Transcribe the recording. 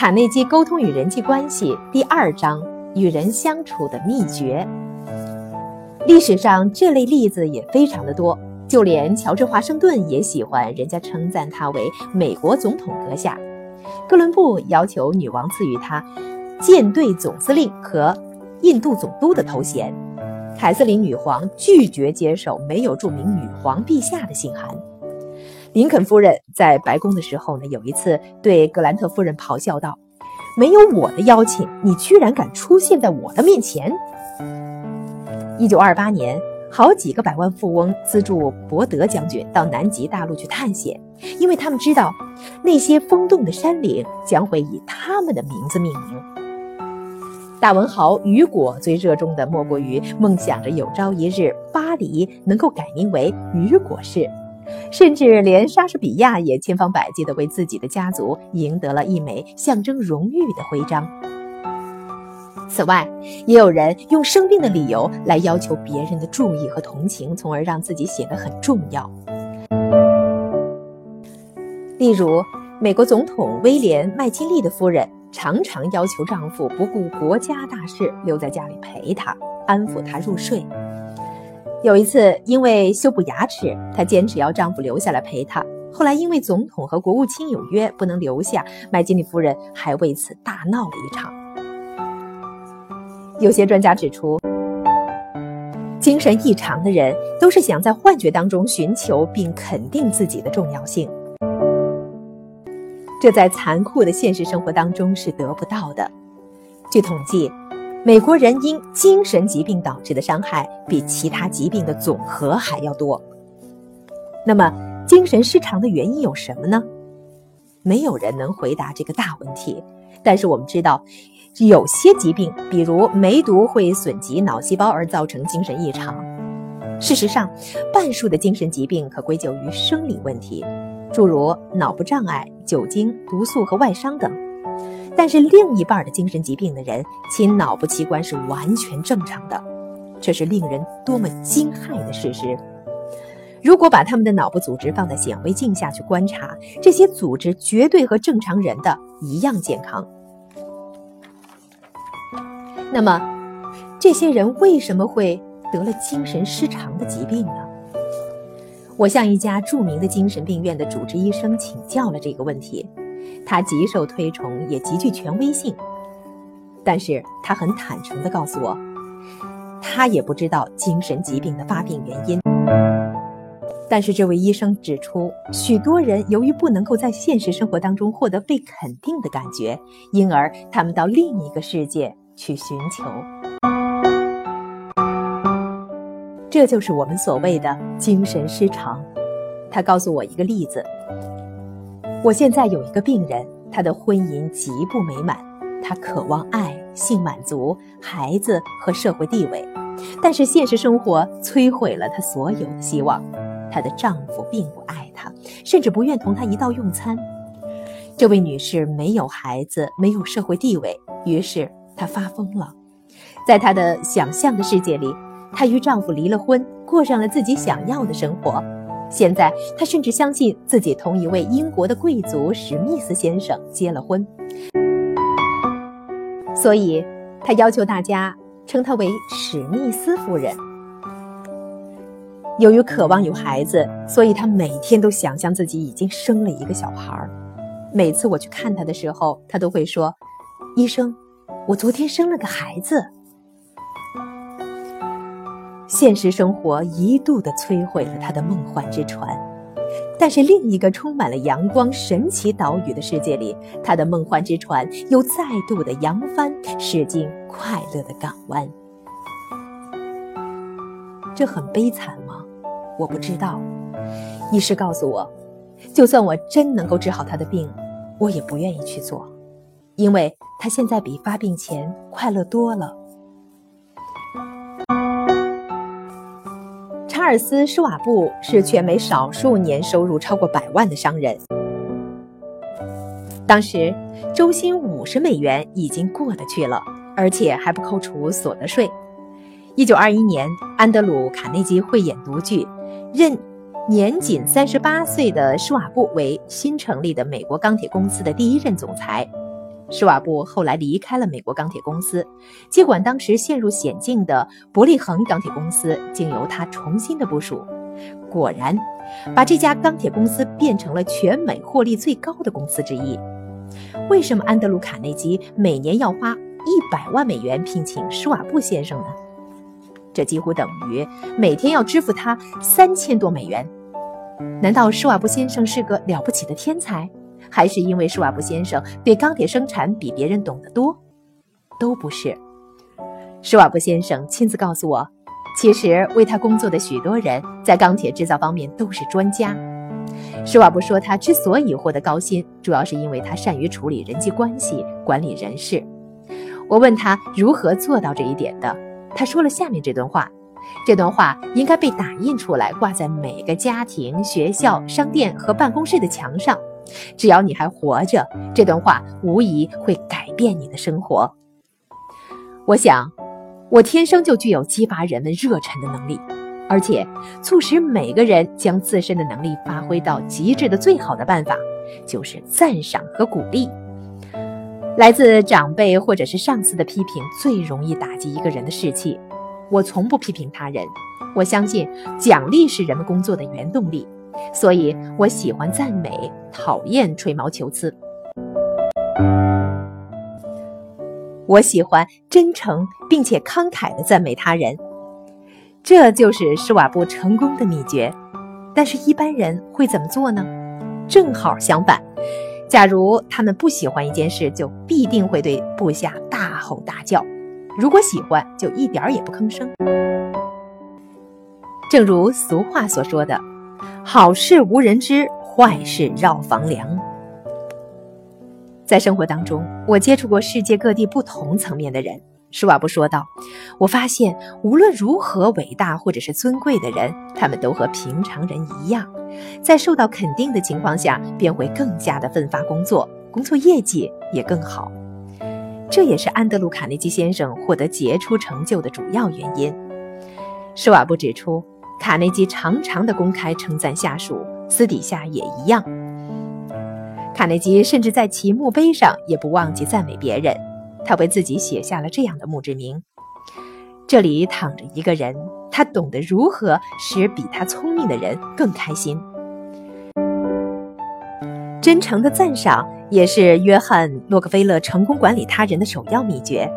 卡内基沟通与人际关系第二章：与人相处的秘诀。历史上这类例子也非常的多，就连乔治华盛顿也喜欢人家称赞他为美国总统阁下。哥伦布要求女王赐予他舰队总司令和印度总督的头衔。凯瑟琳女皇拒绝接受没有注明女皇陛下的信函。林肯夫人在白宫的时候呢，有一次对格兰特夫人咆哮道：“没有我的邀请，你居然敢出现在我的面前！”一九二八年，好几个百万富翁资助伯德将军到南极大陆去探险，因为他们知道那些风洞的山岭将会以他们的名字命名。大文豪雨果最热衷的莫过于梦想着有朝一日巴黎能够改名为雨果市。甚至连莎士比亚也千方百计地为自己的家族赢得了一枚象征荣誉的徽章。此外，也有人用生病的理由来要求别人的注意和同情，从而让自己显得很重要。例如，美国总统威廉·麦金利的夫人常常要求丈夫不顾国家大事留在家里陪她，安抚她入睡。有一次，因为修补牙齿，她坚持要丈夫留下来陪她。后来，因为总统和国务卿有约不能留下，麦金利夫人还为此大闹了一场。有些专家指出，精神异常的人都是想在幻觉当中寻求并肯定自己的重要性，这在残酷的现实生活当中是得不到的。据统计。美国人因精神疾病导致的伤害比其他疾病的总和还要多。那么，精神失常的原因有什么呢？没有人能回答这个大问题。但是我们知道，有些疾病，比如梅毒，会损及脑细胞而造成精神异常。事实上，半数的精神疾病可归咎于生理问题，诸如脑部障碍、酒精、毒素和外伤等。但是另一半的精神疾病的人，其脑部器官是完全正常的，这是令人多么惊骇的事实！如果把他们的脑部组织放在显微镜下去观察，这些组织绝对和正常人的一样健康。那么，这些人为什么会得了精神失常的疾病呢？我向一家著名的精神病院的主治医生请教了这个问题。他极受推崇，也极具权威性，但是他很坦诚地告诉我，他也不知道精神疾病的发病原因。但是这位医生指出，许多人由于不能够在现实生活当中获得被肯定的感觉，因而他们到另一个世界去寻求。这就是我们所谓的精神失常。他告诉我一个例子。我现在有一个病人，他的婚姻极不美满，他渴望爱、性满足、孩子和社会地位，但是现实生活摧毁了他所有的希望。她的丈夫并不爱她，甚至不愿同她一道用餐。这位女士没有孩子，没有社会地位，于是她发疯了。在她的想象的世界里，她与丈夫离了婚，过上了自己想要的生活。现在，她甚至相信自己同一位英国的贵族史密斯先生结了婚，所以她要求大家称她为史密斯夫人。由于渴望有孩子，所以她每天都想象自己已经生了一个小孩儿。每次我去看她的时候，她都会说：“医生，我昨天生了个孩子。”现实生活一度的摧毁了他的梦幻之船，但是另一个充满了阳光、神奇岛屿的世界里，他的梦幻之船又再度的扬帆驶进快乐的港湾。这很悲惨吗？我不知道。医师告诉我，就算我真能够治好他的病，我也不愿意去做，因为他现在比发病前快乐多了。尔斯·施瓦布是全美少数年收入超过百万的商人。当时周薪五十美元已经过得去了，而且还不扣除所得税。一九二一年，安德鲁·卡内基慧眼独具，任年仅三十八岁的施瓦布为新成立的美国钢铁公司的第一任总裁。施瓦布后来离开了美国钢铁公司，接管当时陷入险境的伯利恒钢铁公司，经由他重新的部署，果然把这家钢铁公司变成了全美获利最高的公司之一。为什么安德鲁·卡内基每年要花一百万美元聘请施瓦布先生呢？这几乎等于每天要支付他三千多美元。难道施瓦布先生是个了不起的天才，还是因为施瓦布先生对钢铁生产比别人懂得多？都不是。施瓦布先生亲自告诉我，其实为他工作的许多人在钢铁制造方面都是专家。施瓦布说，他之所以获得高薪，主要是因为他善于处理人际关系、管理人事。我问他如何做到这一点的，他说了下面这段话。这段话应该被打印出来，挂在每个家庭、学校、商店和办公室的墙上。只要你还活着，这段话无疑会改变你的生活。我想，我天生就具有激发人们热忱的能力。而且，促使每个人将自身的能力发挥到极致的最好的办法，就是赞赏和鼓励。来自长辈或者是上司的批评，最容易打击一个人的士气。我从不批评他人，我相信奖励是人们工作的原动力，所以我喜欢赞美，讨厌吹毛求疵。我喜欢真诚并且慷慨地赞美他人。这就是施瓦布成功的秘诀，但是，一般人会怎么做呢？正好相反，假如他们不喜欢一件事，就必定会对部下大吼大叫；如果喜欢，就一点儿也不吭声。正如俗话所说的：“好事无人知，坏事绕房梁。”在生活当中，我接触过世界各地不同层面的人。施瓦布说道：“我发现，无论如何伟大或者是尊贵的人，他们都和平常人一样，在受到肯定的情况下，便会更加的奋发工作，工作业绩也更好。这也是安德鲁·卡内基先生获得杰出成就的主要原因。”施瓦布指出，卡内基常常的公开称赞下属，私底下也一样。卡内基甚至在其墓碑上也不忘记赞美别人。他为自己写下了这样的墓志铭：“这里躺着一个人，他懂得如何使比他聪明的人更开心。”真诚的赞赏也是约翰·洛克菲勒成功管理他人的首要秘诀。